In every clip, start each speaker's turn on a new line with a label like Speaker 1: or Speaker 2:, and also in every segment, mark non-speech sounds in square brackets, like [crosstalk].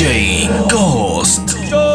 Speaker 1: DJ Ghost.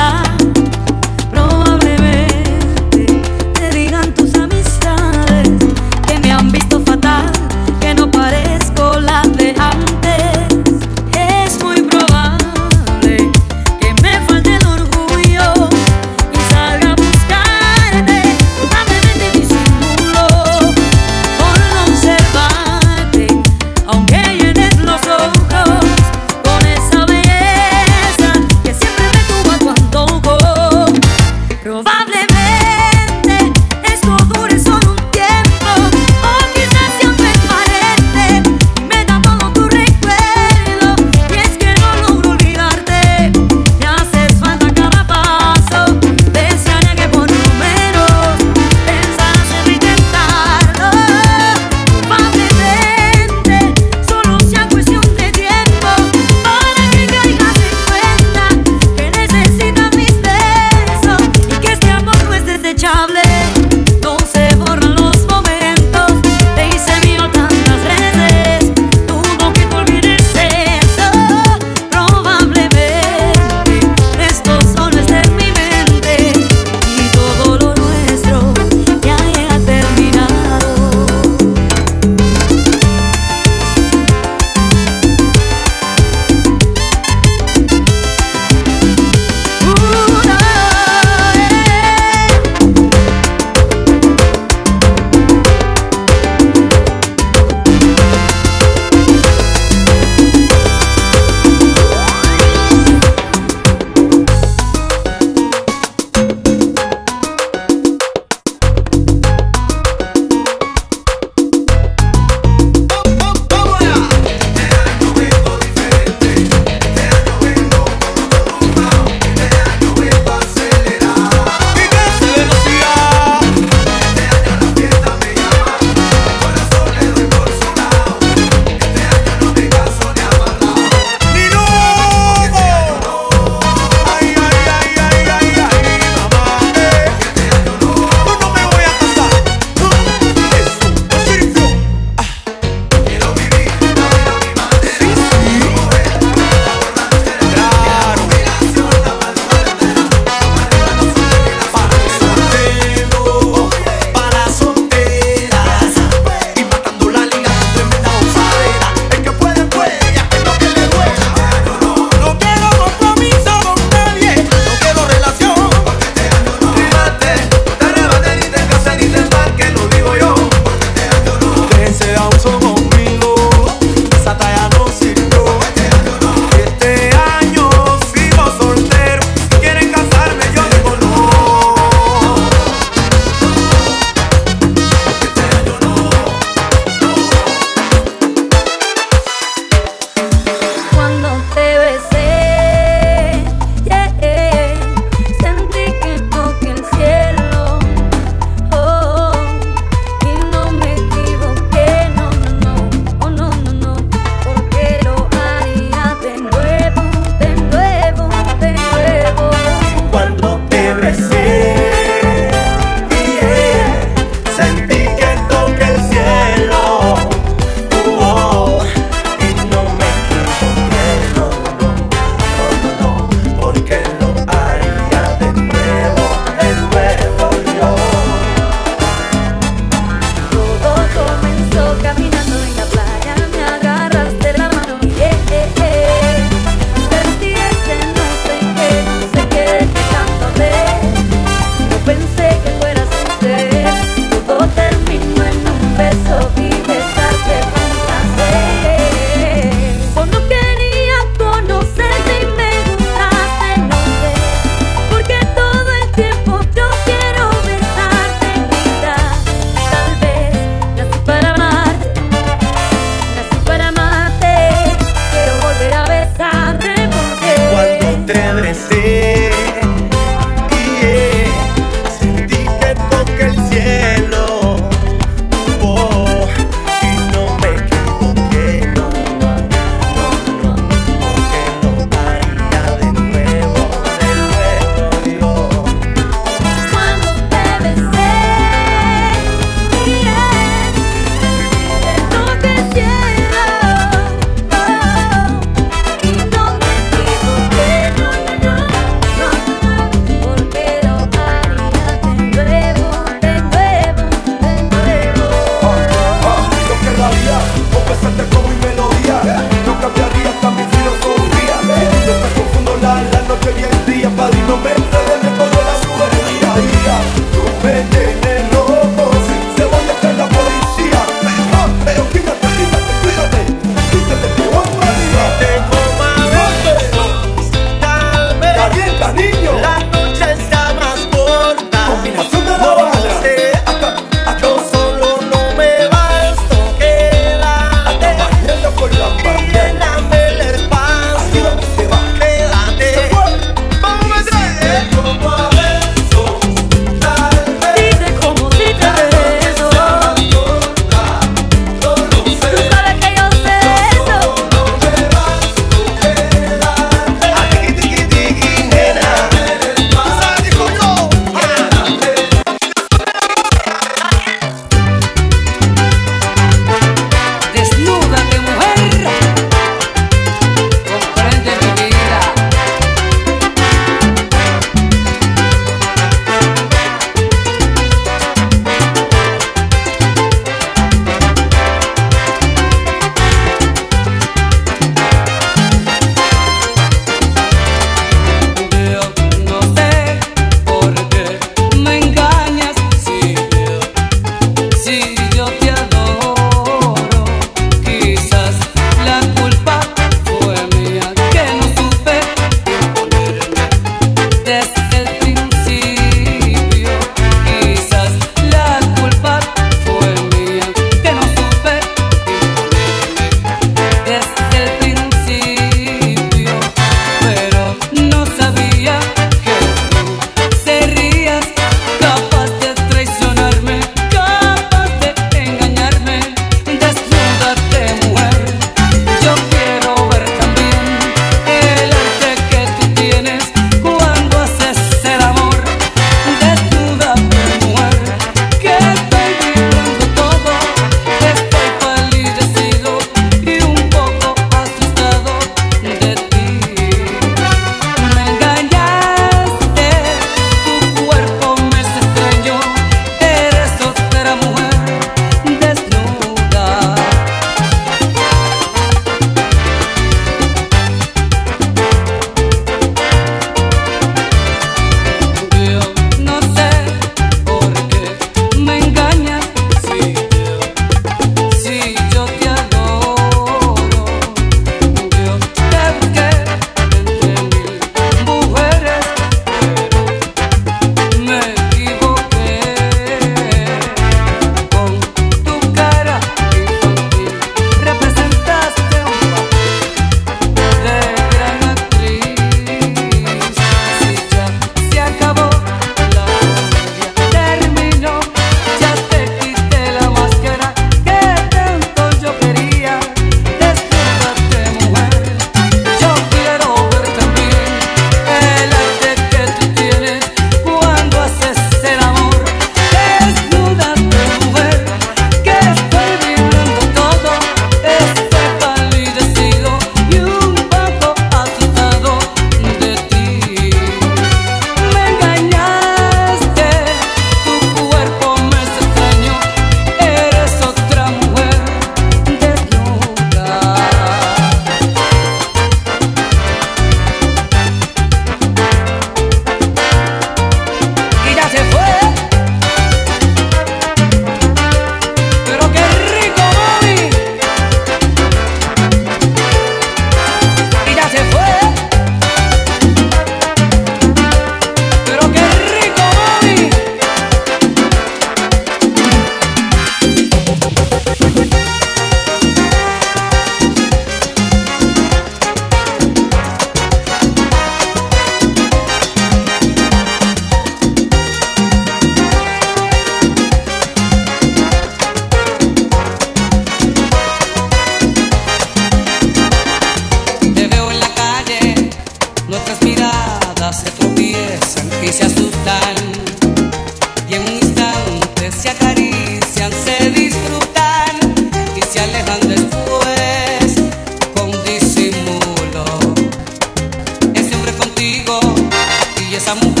Speaker 2: No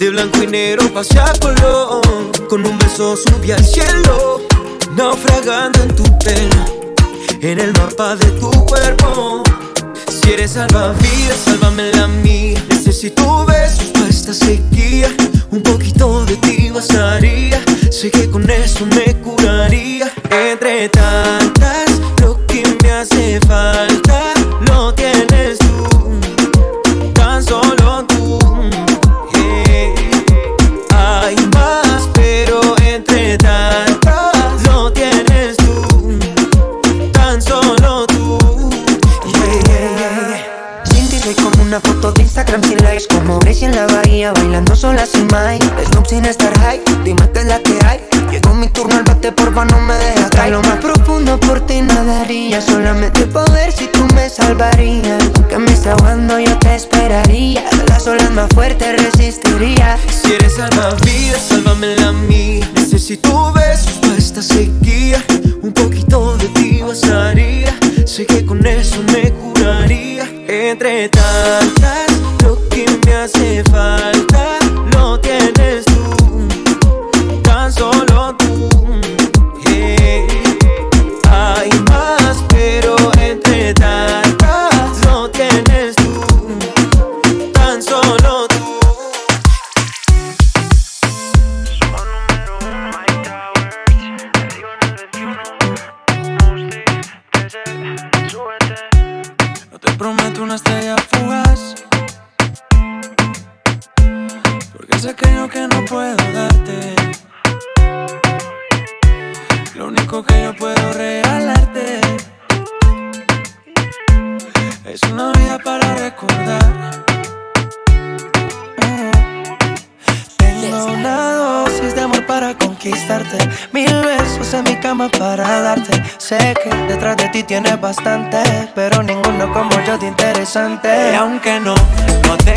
Speaker 2: De blanco y negro pasé a color. Con un beso subí al cielo, naufragando en tu pena. En el mapa de tu cuerpo. Si eres salvavidas, sálvame la mía. Necesito besos para esta sequía. Un poquito de ti bastaría. Sé que con eso me curaría. Entre tantas, lo que me hace falta. Como Gracie en
Speaker 3: la bahía Bailando sola sin Mike Snoop sin estar high Dime que es la que hay. Llegó mi turno al bate porfa no me dejas caer. Lo más profundo por ti nadaría. Solamente poder si tú me salvarías. Tú que me
Speaker 4: está aguando yo te esperaría. Las olas más
Speaker 5: fuertes resistiría. Si eres salvavidas sálvame la mía. Necesito besos para esta sequía. Un poquito de ti bastaría. Sé que con eso me curaría. Entre tantas lo me hace falta. Ti tienes bastante, pero ninguno como yo de interesante. Y aunque no, no tengo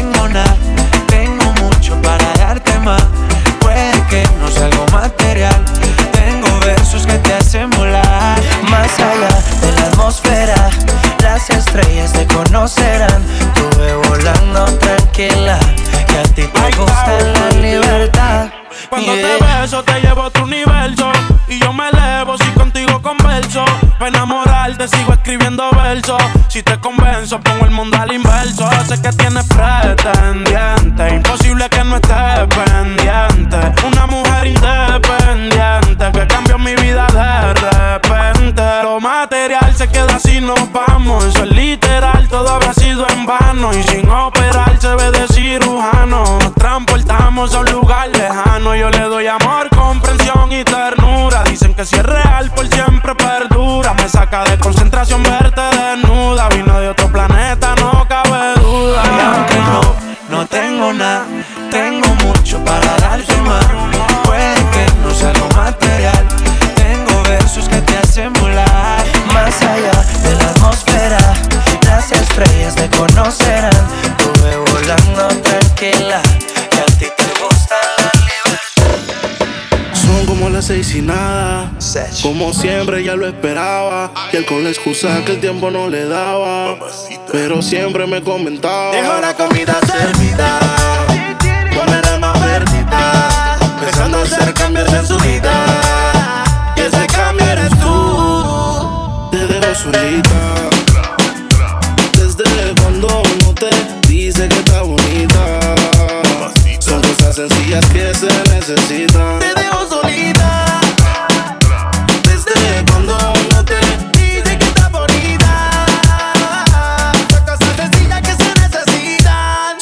Speaker 6: Si te convenzo verte desnuda Vino de otro planeta, no cabe duda
Speaker 5: Y aunque no, no tengo nada, tengo mucho para darte más. Puede que no sea algo material, tengo versos que te hacen volar. Más allá de la atmósfera, las estrellas te conocerán. Tuve volando tranquila,
Speaker 7: Son como las seis y nada. Como siempre ya lo esperaba. Y él con la excusa que el tiempo no le daba. Pero siempre me comentaba.
Speaker 6: Dejo la comida servida
Speaker 7: Comerá más verdita.
Speaker 6: Empezando a hacer cambios en su vida Y ese cambio eres tú
Speaker 7: Te dejo solita. Desde cuando uno te dice que está bonita. Son cosas sencillas que se necesitan.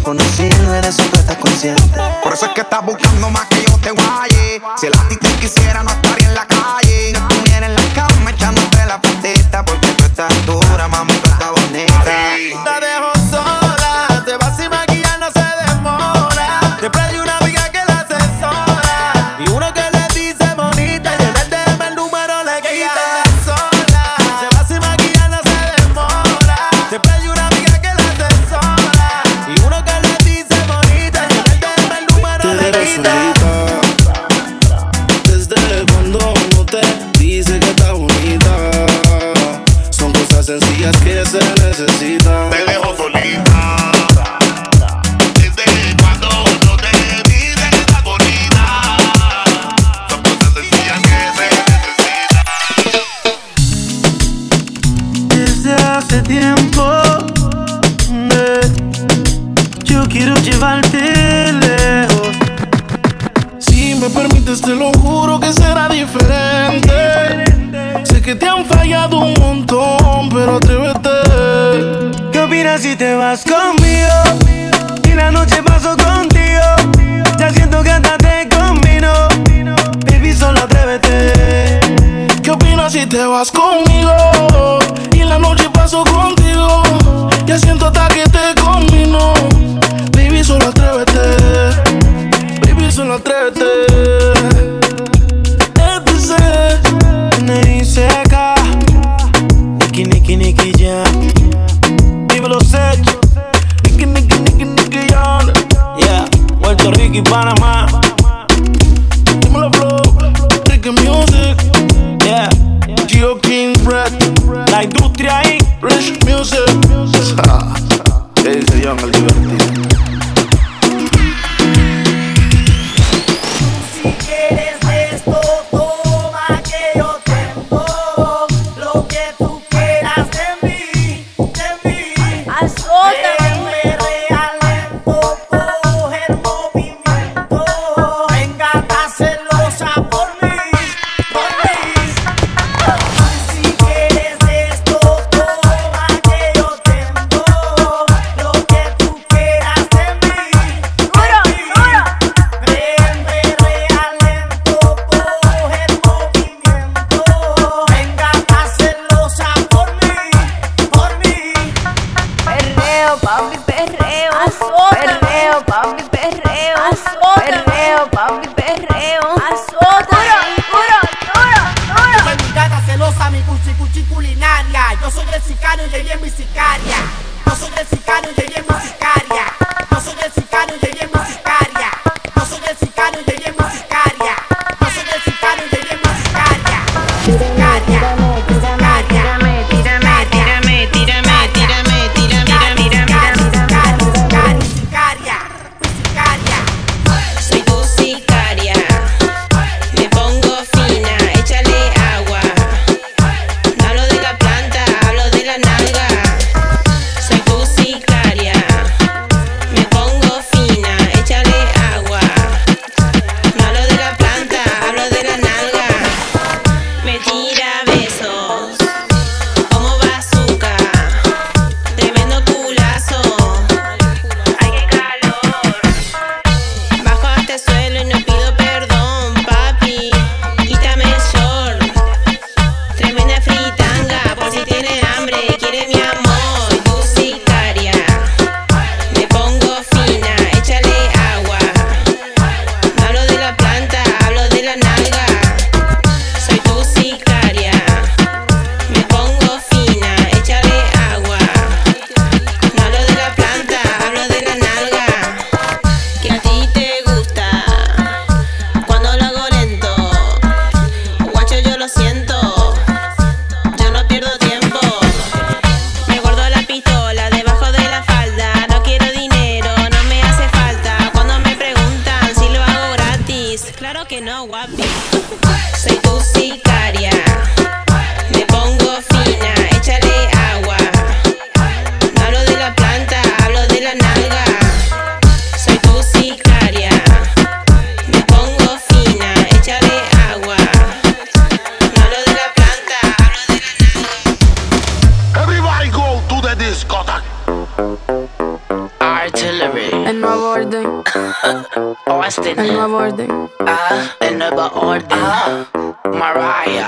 Speaker 5: tipo no sirve, estás consciente.
Speaker 8: Por eso es que estás buscando más que yo te guaye. Si el a te quisiera, no estaría en la
Speaker 7: te
Speaker 5: vas conmigo?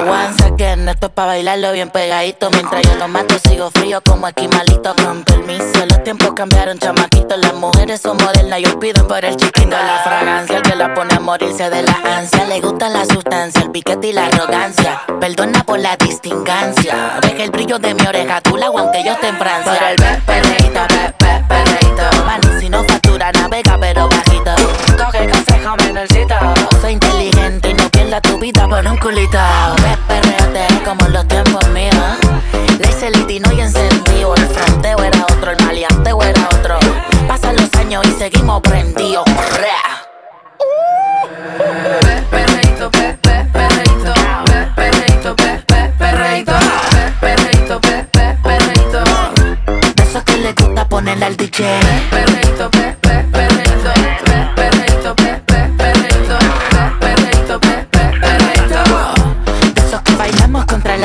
Speaker 9: Once again, esto es pa' bailarlo bien pegadito. Mientras yo lo mato, sigo frío como aquí malito. Con permiso, los tiempos cambiaron, chamaquitos. Las mujeres son modernas y olvidan por el chiquito. La fragancia, el que la pone a morirse de la ansia. Le gusta la sustancia, el piquete y la arrogancia. Perdona por la distingancia. Deja el brillo de mi oreja, tú la aunque yo esté en Francia. Por el perreíto, pe, perreíto. Mani, si no factura, navega, pero bajito. Coge consejo, menorcito. Soy inteligente y no pierda tu vida por un culito. Perreate como los tiempos míos. Le hice litino y encendido. El fronteo era otro, el maleanteo era otro. Pasan los años y seguimos prendidos. Eso que le gusta ponerle al DJ.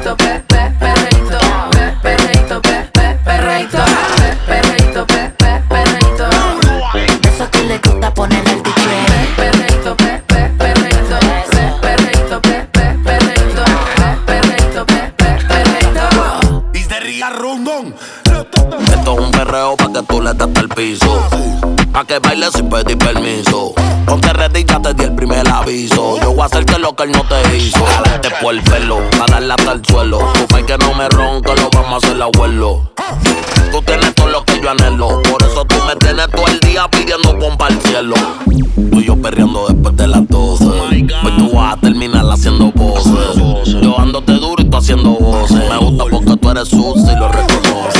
Speaker 10: pe, perreíto, pe, pe, perreíto. Pe, perreíto, pe, pe, perreíto. Pe, perreíto, pe, pe, perreíto.
Speaker 9: Eso que le gusta ponerle al DJ.
Speaker 10: Perreíto, pe, pe, perreíto. Pe, perreíto, pe, pe, perreíto. Pe, perreíto, pe, pe, perreíto.
Speaker 11: Desde Ría Rondón.
Speaker 12: Esto es un perreo pa' que tú le des el piso. Pa' que bailes sin pedir permiso. Ponte ready, ya te di el primer aviso. Yo voy a hacer que lo que él no te hizo. Jalarte por el pelo, a darle hasta el suelo. Tu pa' que no me ronca, lo vamos a hacer abuelo. Tú tienes todo lo que yo anhelo. Por eso tú me tienes todo el día pidiendo pompa al cielo. Tú y yo perreando después de las 12. Pues tú vas a terminar haciendo voces. Yo ándote duro y tú haciendo voces. Me gusta porque tú eres sucia y lo reconoces.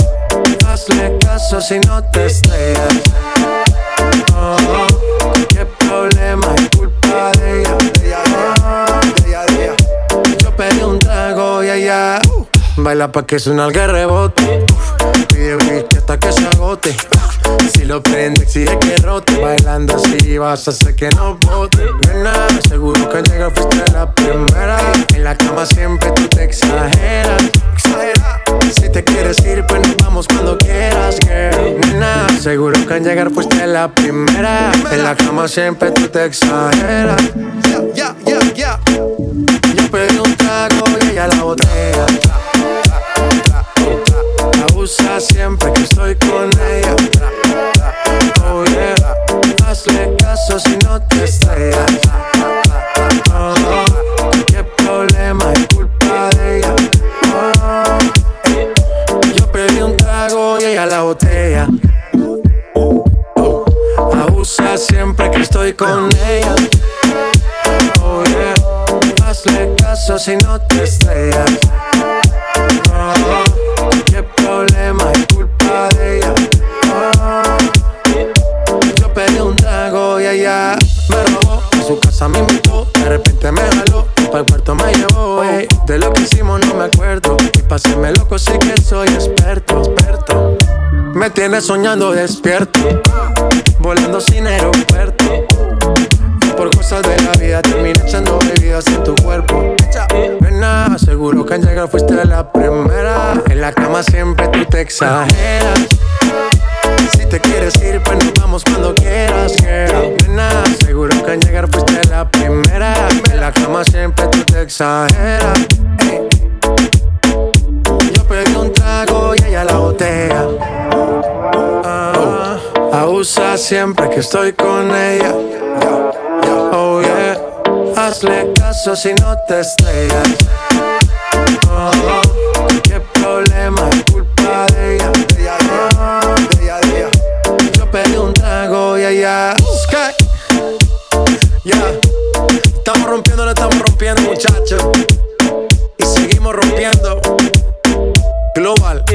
Speaker 13: Hazle caso si no te estrellas. Oh, qué problema es culpa de ella. De ella, de ella, de ella. Yo pedí un trago y ella uh, baila pa' que suena el rebote. Uf, Pide whisky hasta que se agote. Si lo prende, exige que rote. Bailando así vas a hacer que no bote. Nena, seguro que al llegar fuiste la primera. En la cama siempre tú te exageras. exageras. Si te quieres ir, pues nos vamos cuando quieras, girl. Nena, seguro que al llegar fuiste la primera. En la cama siempre tú te exageras. Ya, ya, ya. Yo pedí un trago y ella la botella. Abusa siempre que estoy con ella. Oh yeah. Hazle caso si no te estrellas. Oh, Abusa siempre que estoy con ella. Oh yeah. Hazle caso si no te estrellas. Oh, qué problema es culpa de ella. Oh, yo pedí un trago y ella me robó. A su casa me invitó, de repente me jaló. Para el cuarto me llevó. De lo que hicimos no me acuerdo. Y pa' hacerme loco sé que soy experto, experto. Me tienes soñando despierto, volando sin aeropuerto.
Speaker 14: Por cosas de la vida termina echando bebidas en tu cuerpo. Nena, seguro que al llegar fuiste la primera. En la cama siempre tú te exageras. Si te quieres ir, pues nos vamos cuando quieras, girl. Nena, seguro que al llegar fuiste la primera. En la cama siempre tú te exageras. Yo pedí un trago y ella la botea usa siempre que estoy con ella. Oh yeah, hazle caso si no te estrellas. Oh, qué problema es culpa de ella. Oh, yo pedí un trago y allá. Sky. Ya, yeah. estamos rompiendo, no estamos rompiendo, muchachos. Y seguimos rompiendo. Global.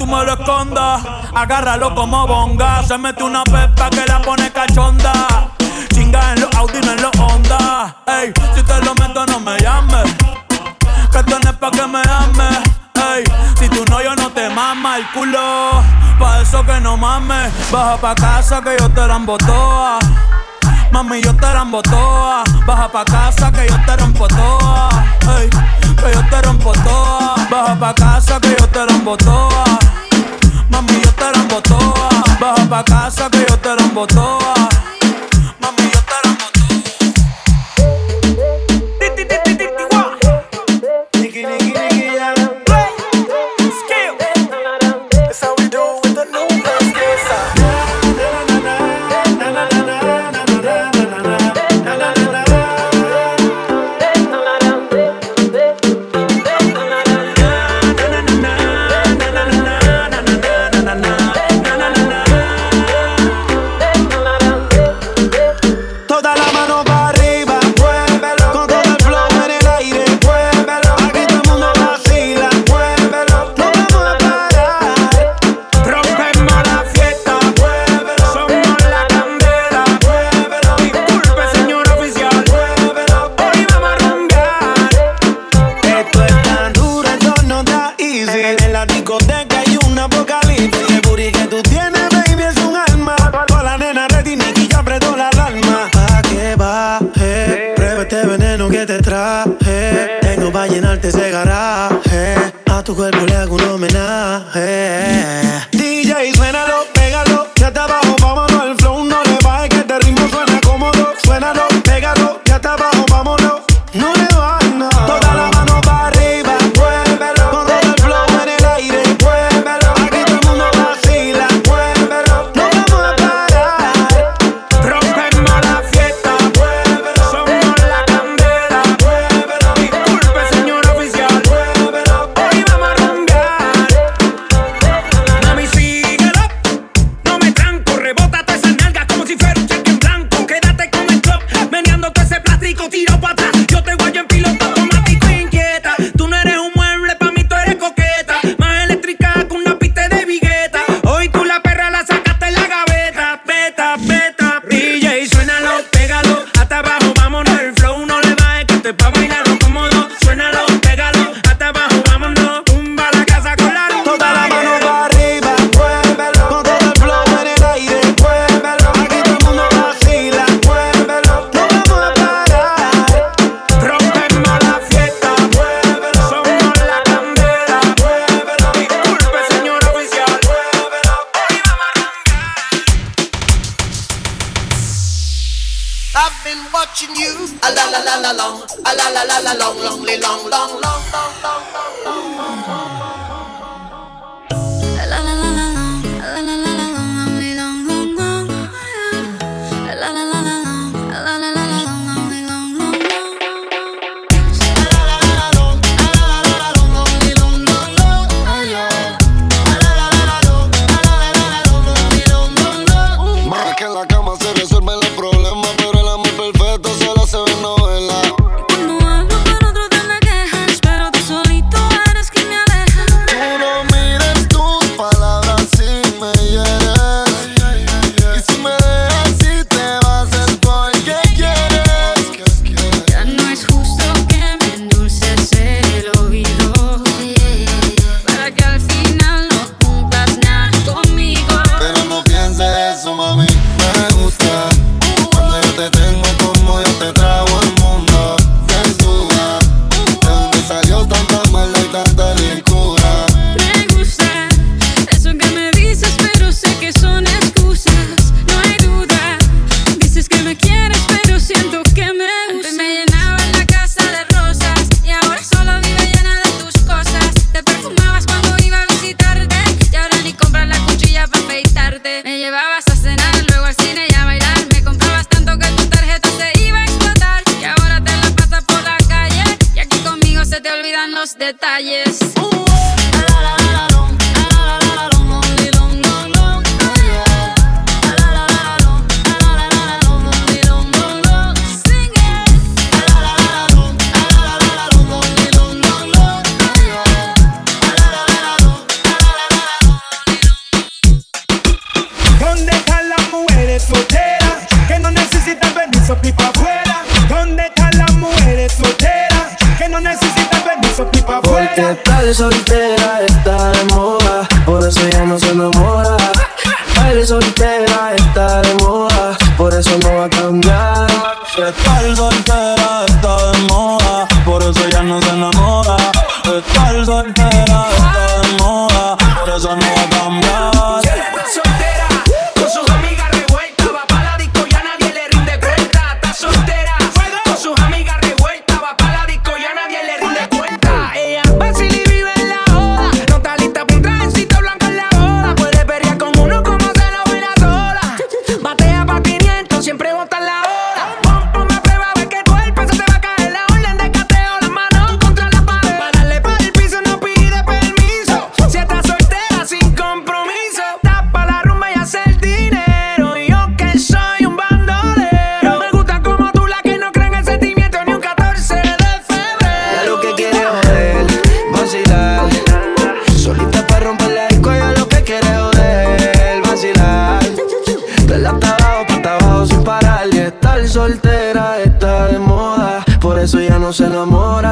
Speaker 15: tú
Speaker 16: me
Speaker 17: lo escondas. Agárralo como bonga. Se mete una pepa que la pone cachonda. Chinga en los Audi, no en los Honda. Ey, si te lo meto, no me llames. Que tú no pa' que me ames. Ey, si tú no, yo no te mama el culo. Pa' eso que no mames. Baja pa' casa que yo te la embotoa. Mami, yo te rambo toa. Baja pa' casa que yo te rompo toa. Ey, que yo te rompo toa. Baja pa' casa que yo te rompo toa te la embotoa. Baja pa' casa que yo te
Speaker 13: la
Speaker 18: embotoa. watching you. A la la la la long, a la la la la long, longly long, long, long, long, long, long, long.
Speaker 19: se
Speaker 13: enamora.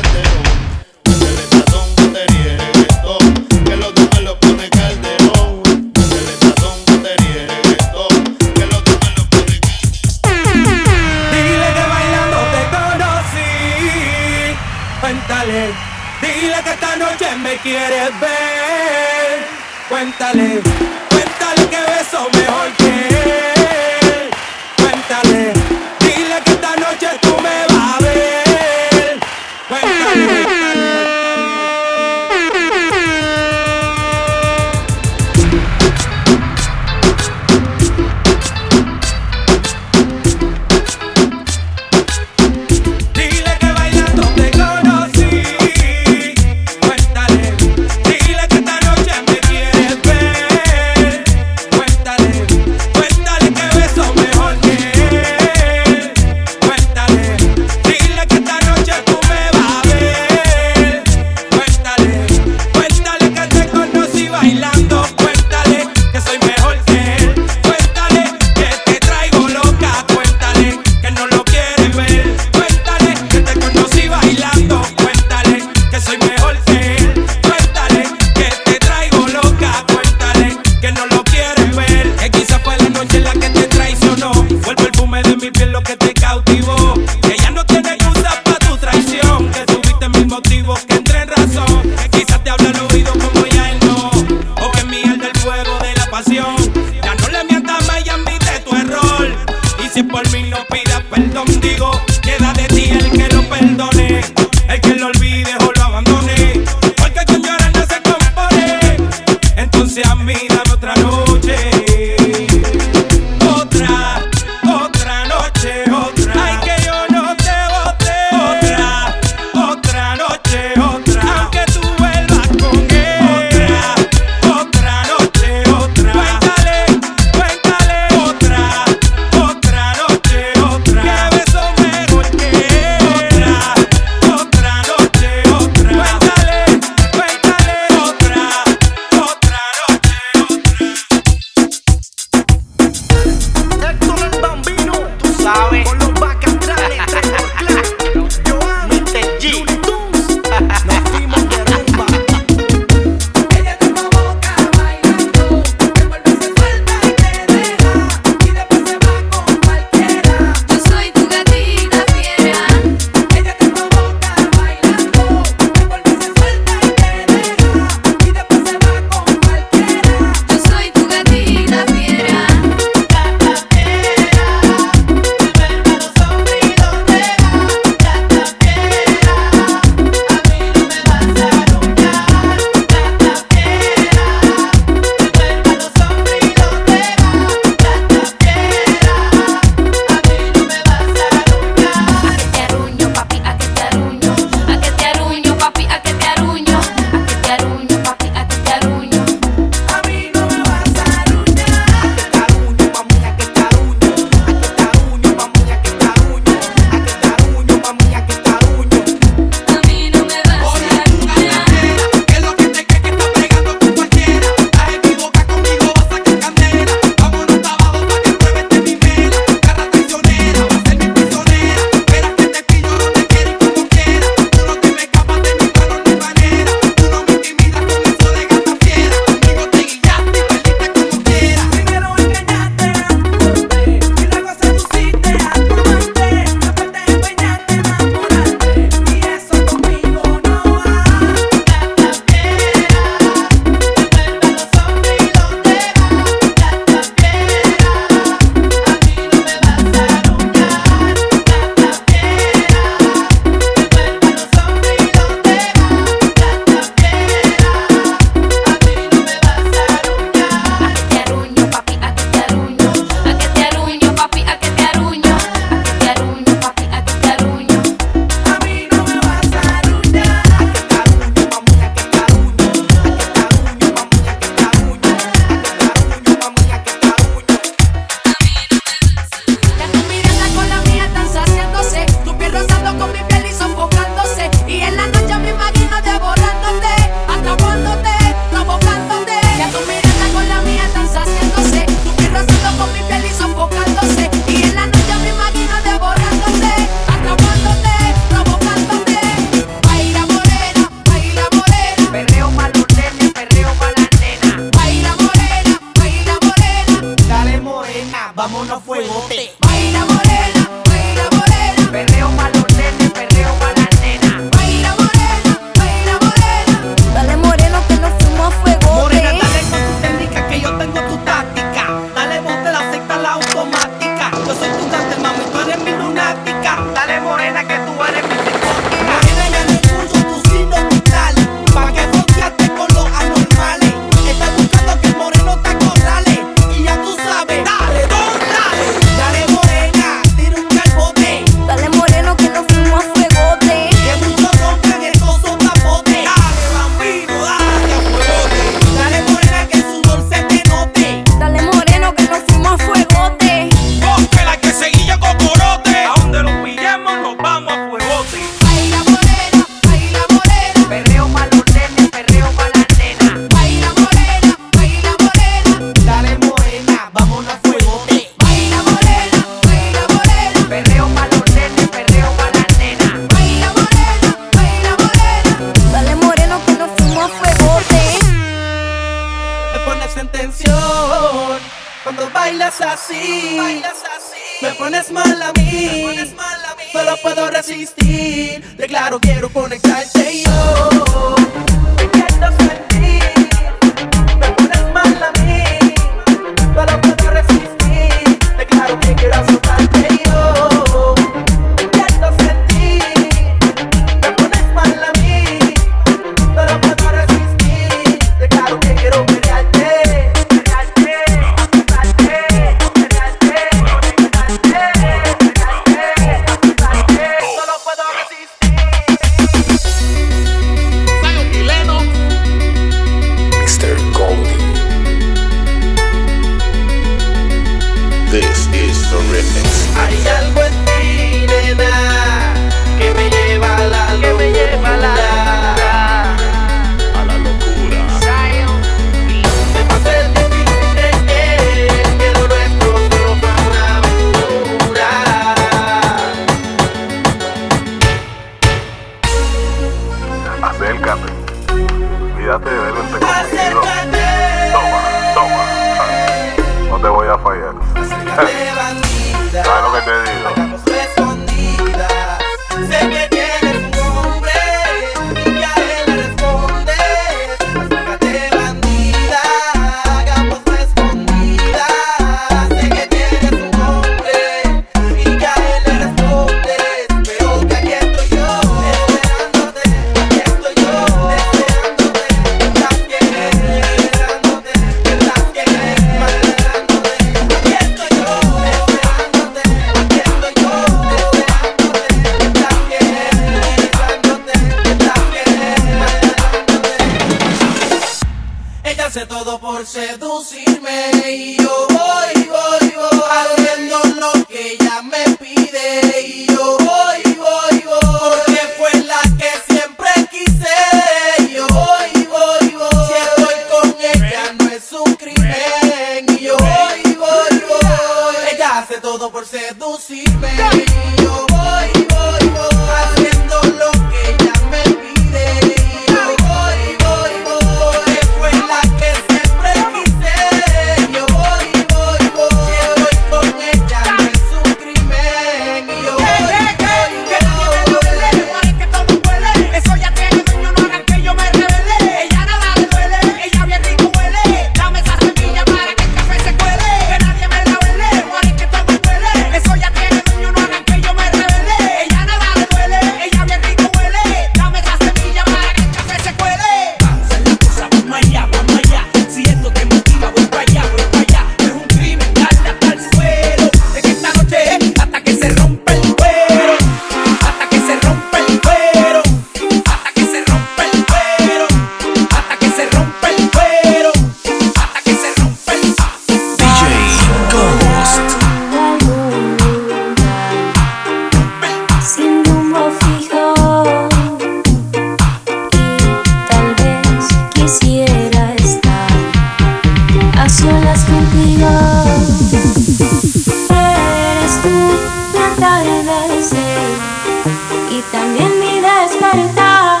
Speaker 20: y
Speaker 21: también mi despertar.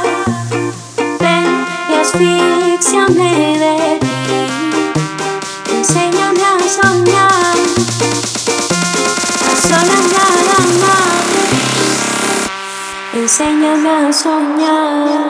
Speaker 21: Ven y asfixiame de ti, enséñame a soñar, a soñar nada más, enséñame a soñar.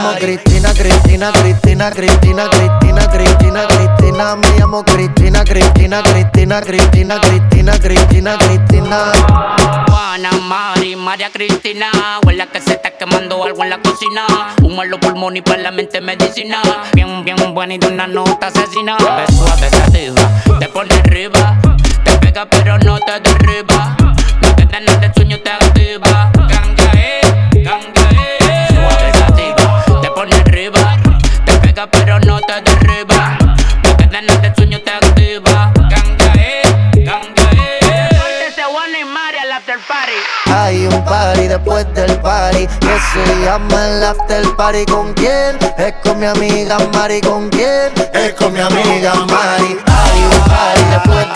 Speaker 13: llamo Cristina, Cristina, Cristina, Cristina, Cristina, Cristina, Cristina. Me llamo Cristina, Cristina, Cristina, Cristina, Cristina, Cristina, Cristina.
Speaker 22: Juana, Mari, María Cristina. Huele que se está quemando algo en la cocina. Humo en los pulmones y para la mente medicina. Bien, bien buena y de una nota asesina. Ves suave, sativa, te pone arriba. Te pega pero no te derriba. No te dan de sueño, te activa. Ganga, eh, Pero no te derriba. No te dan de sueño, te activa. Ganga, eh, ganga, eh. Ese Juana y Mari al after party.
Speaker 13: Hay un party después del party que se llama el after party. ¿Con quién? Es con mi amiga Mari. ¿Con quién? Es con mi amiga Mari. Hay un party después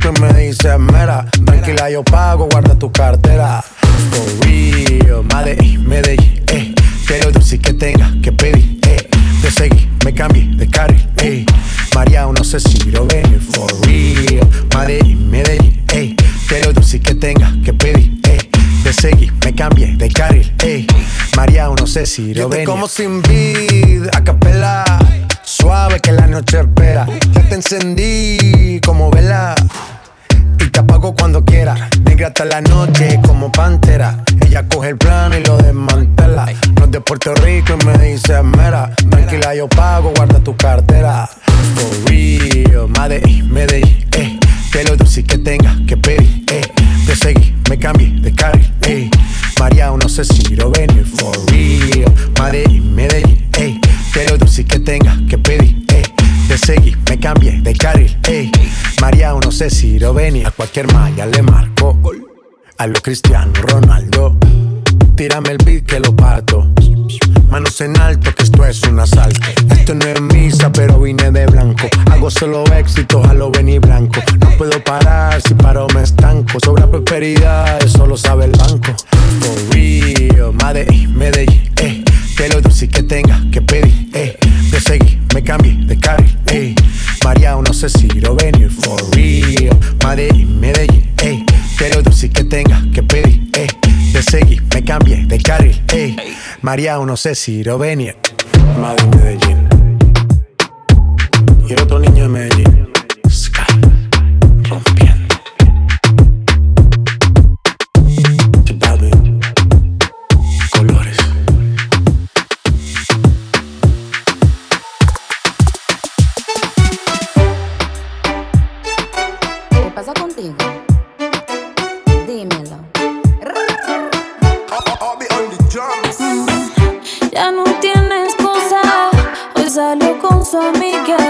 Speaker 13: Rico y me dice mera. Tranquila, yo pago, guarda tu cartera. For real, Medellín, Medellín, eh. Lo dulce que tenga que pedir, eh. Te seguí, me cambié de carril, eh. María, no sé si lo ven, for real. Medellín, Medellín, eh. Lo dulce que tenga que pedir, eh. Te seguí, me cambié de carril, eh. María, no sé si lo ven. como sin vid, a capela. Suave que la noche espera. Ya te encendí como vela y te apago cuando quiera. Negra hasta la noche como pantera. Ella coge el plano y lo desmantela. No es de Puerto Rico y me dice mera. Tranquila, yo pago, guarda tu cartera. For real, Medellín, Medellín, eh. Que lo dulce que tenga que pedir, eh. Te seguí, me cambié de carril, eh. María, no sé si lo venir, for real. Medellín, Medellín, eh. Lo dulce que tenga que pedir, eh. Te seguí, me cambié de carril, ey. María, no sé si lo venía. A cualquier malla le marco. A lo Cristiano Ronaldo. Tírame el beat que lo parto. Manos en alto, que esto es un asalto. Esto no es misa, pero vine de blanco. Hago solo éxitos a lo venir blanco. No puedo parar, si paro me estanco. Sobra prosperidad, eso lo sabe el banco. For real, Medellín, Medellín, eh. Que lo dulce que tenga que pedir, eh. Te seguí, me cambié de carril, eh. María, no sé si lo venir, for real. Medellín, Medellín, eh. Que lo dulce que tenga que pedir, eh. Te seguí, me cambié de carril, eh. María, no sé si lo venir. Madre Medellín. Y el otro niño de Medellín.
Speaker 23: amigas.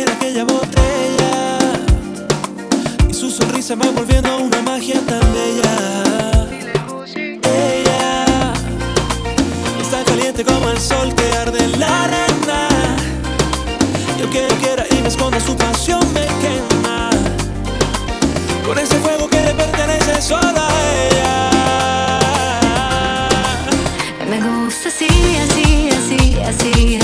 Speaker 3: en
Speaker 24: aquella botella y su sonrisa va volviendo una magia tan bella. Ella está caliente como el sol que arde en la arena. Yo quiero quiera y me escondo su pasión me quema con ese fuego que le pertenece solo a ella.
Speaker 21: Me gusta así, así, así, así.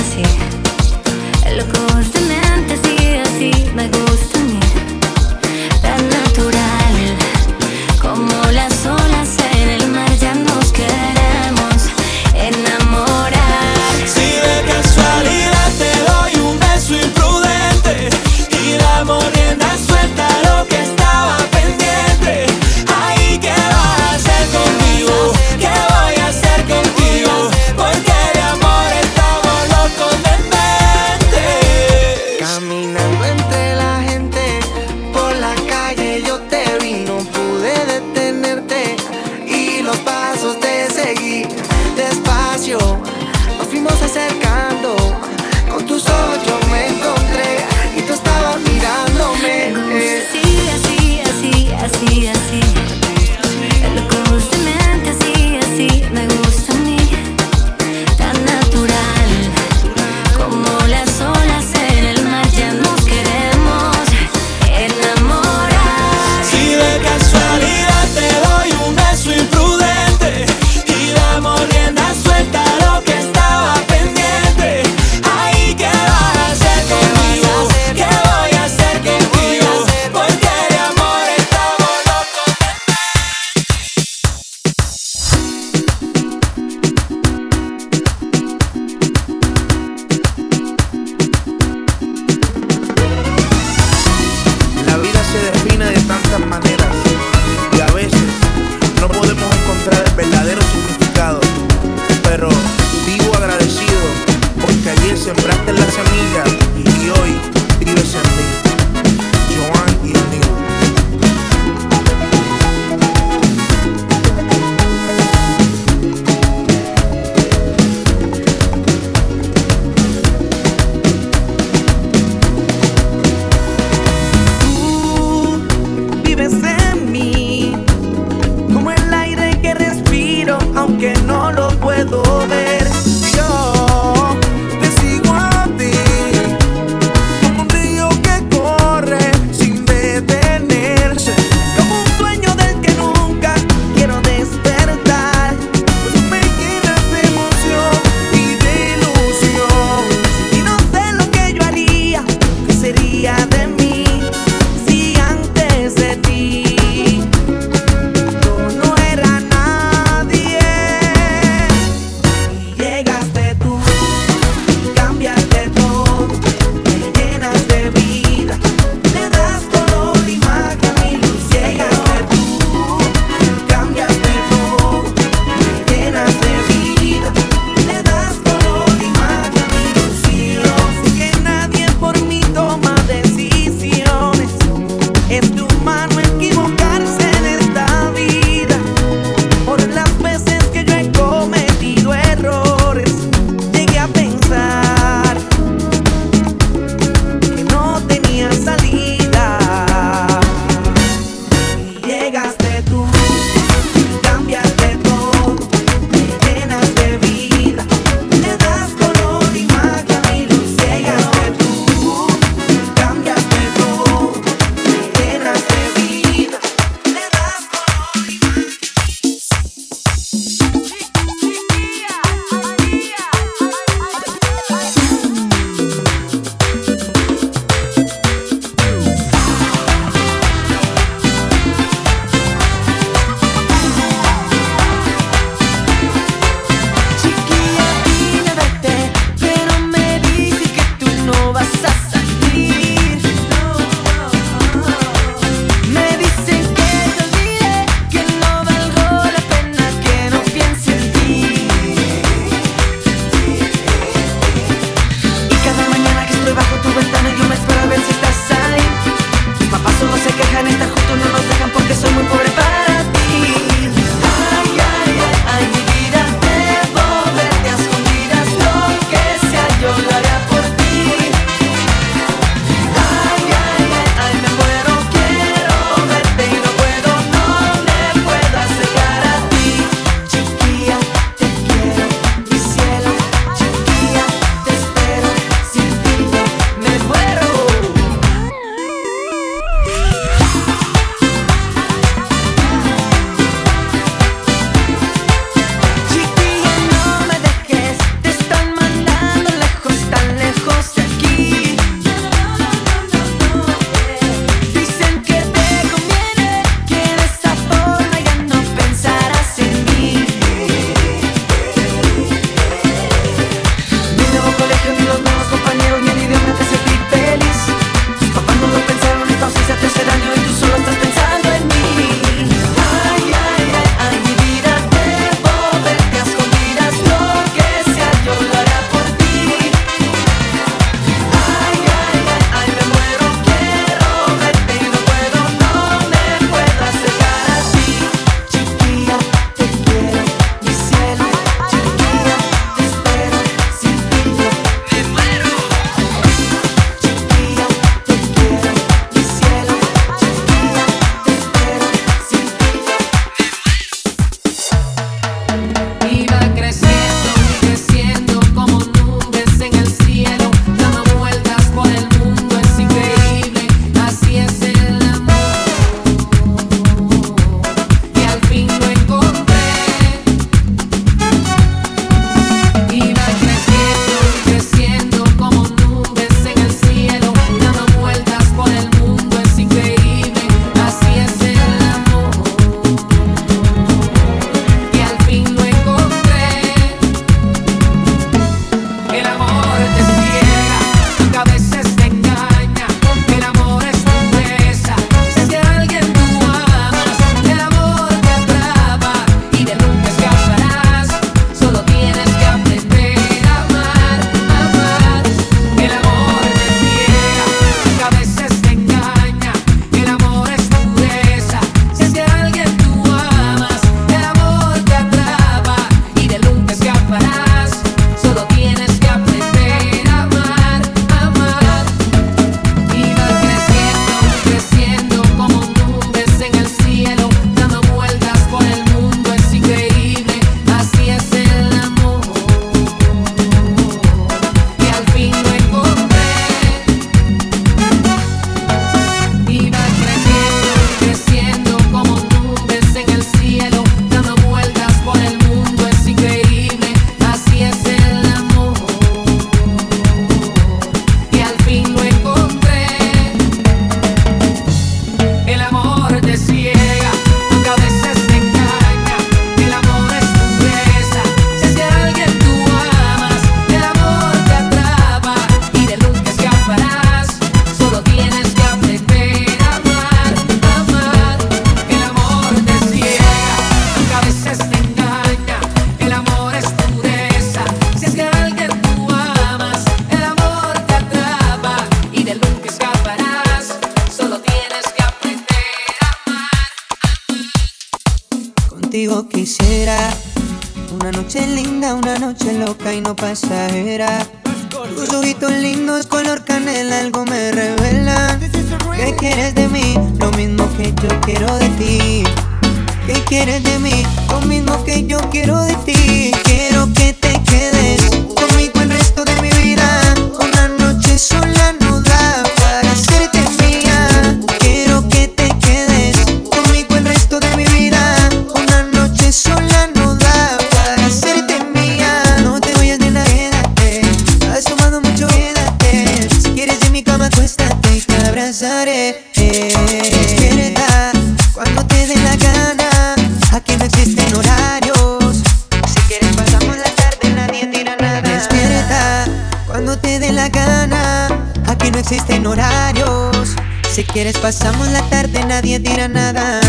Speaker 25: gana, aquí no existen horarios. Si quieres pasamos la tarde, nadie dirá nada.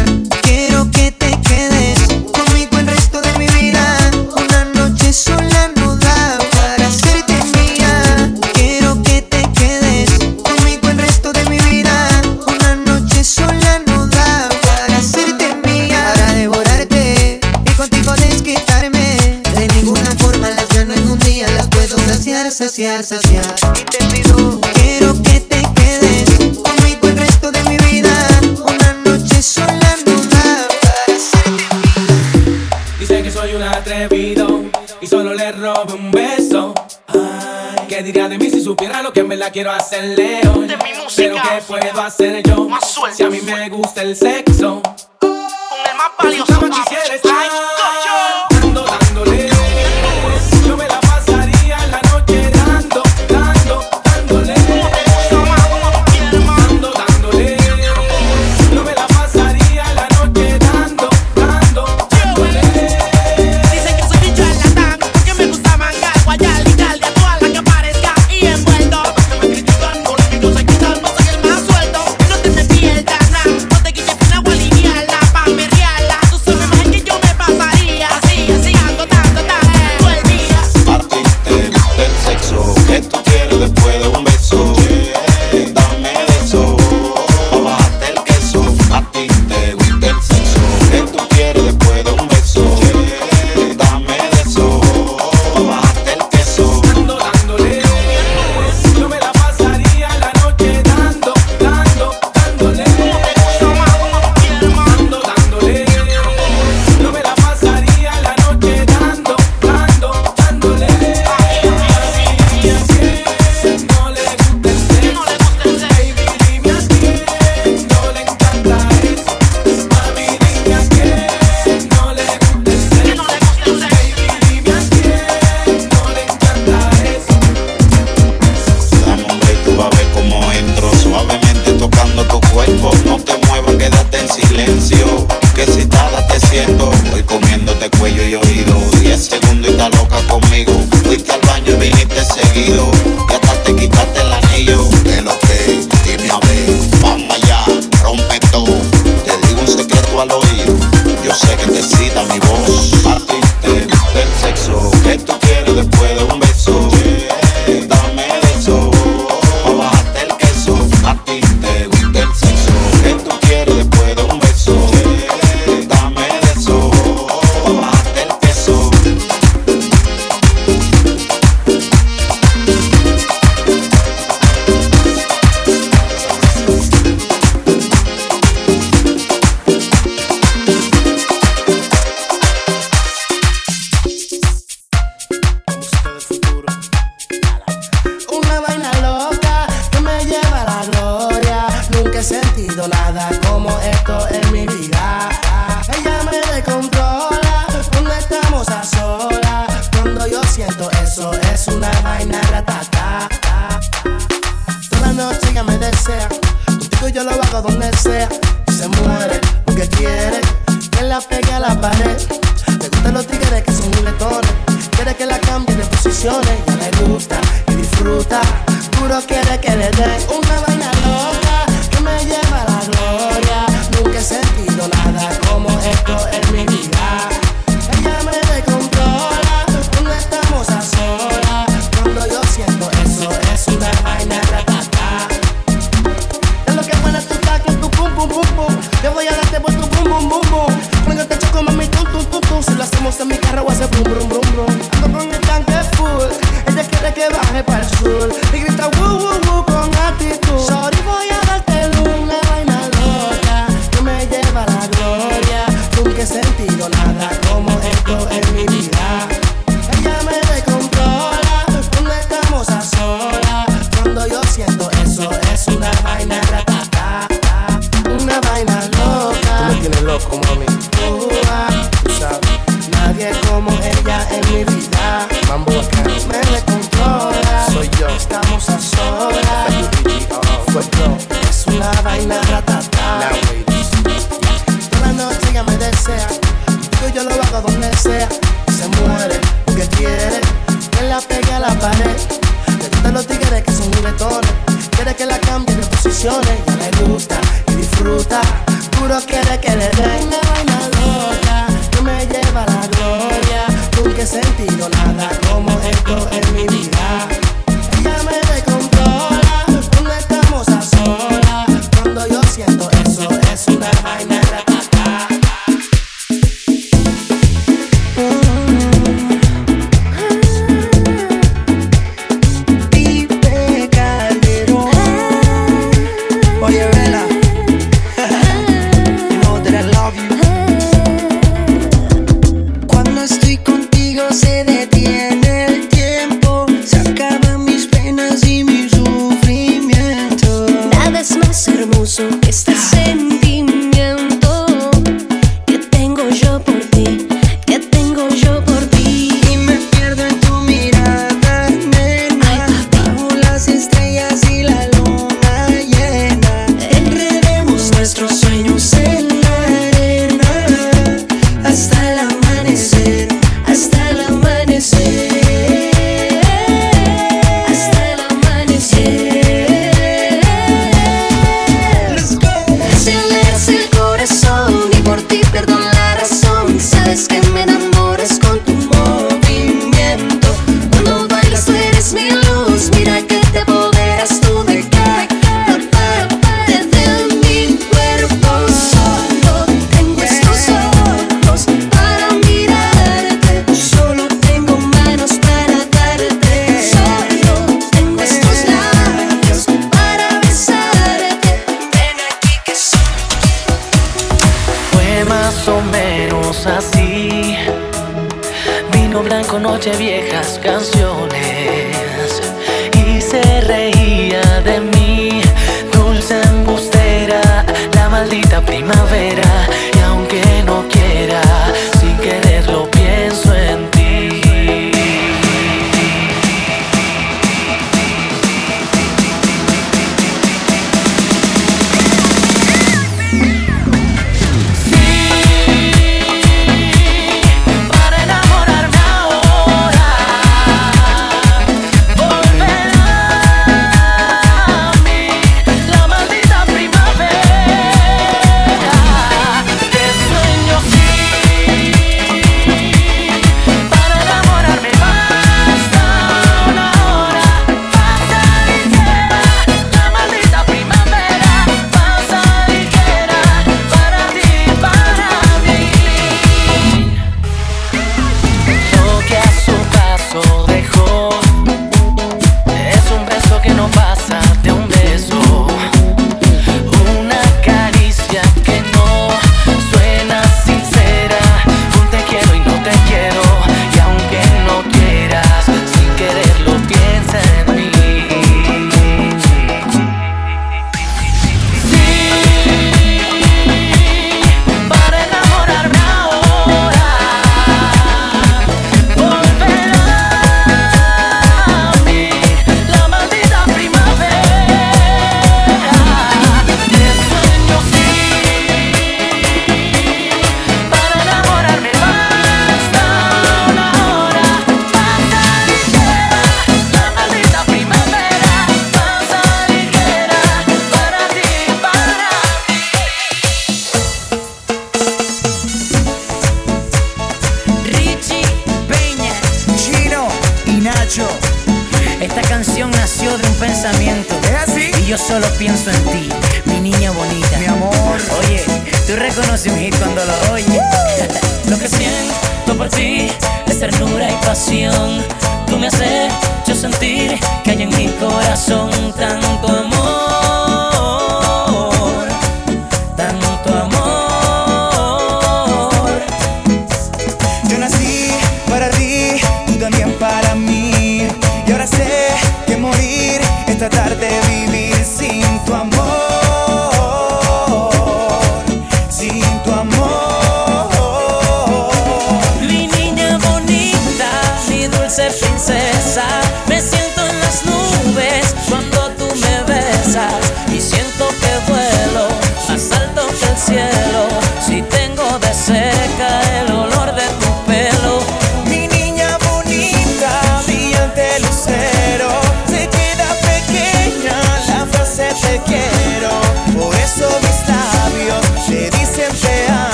Speaker 25: Quiero que te quedes conmigo el resto de mi vida. Una noche sola no da para hacerte mía. Quiero que te quedes conmigo el resto de mi vida. Una noche sola no da para hacerte mía. Para devorarte y contigo desquitarme. De ninguna forma las gano en un día, las puedo saciar, saciar, saciar. quiero
Speaker 26: hacer león. Pero ¿qué puedo hacer yo? Si a mí me gusta el sexo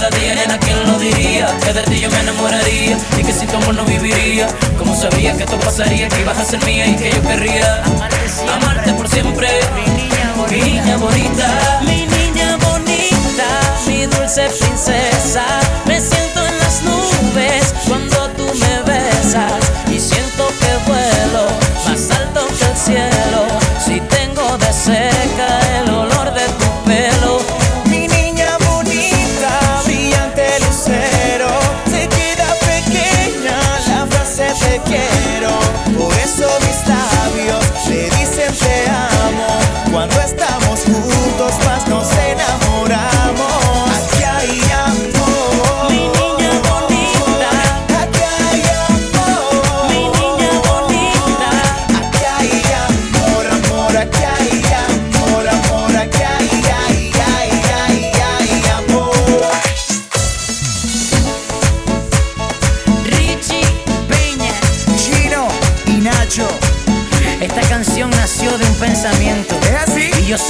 Speaker 27: cada
Speaker 28: día, nena, ¿quién lo diría? Que de ti yo me enamoraría y que sin tu amor no viviría. Como sabía que esto pasaría, que ibas a ser mía y que yo querría amarte por siempre, mi niña bonita, mi niña bonita,
Speaker 1: Mi niña bonita, mi dulce princesa.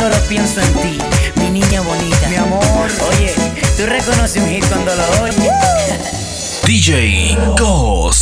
Speaker 29: Solo pienso en ti, mi niña bonita.
Speaker 30: Mi amor.
Speaker 29: Oye, tú reconoces un hit cuando lo oyes. [laughs]
Speaker 31: DJ Ghost.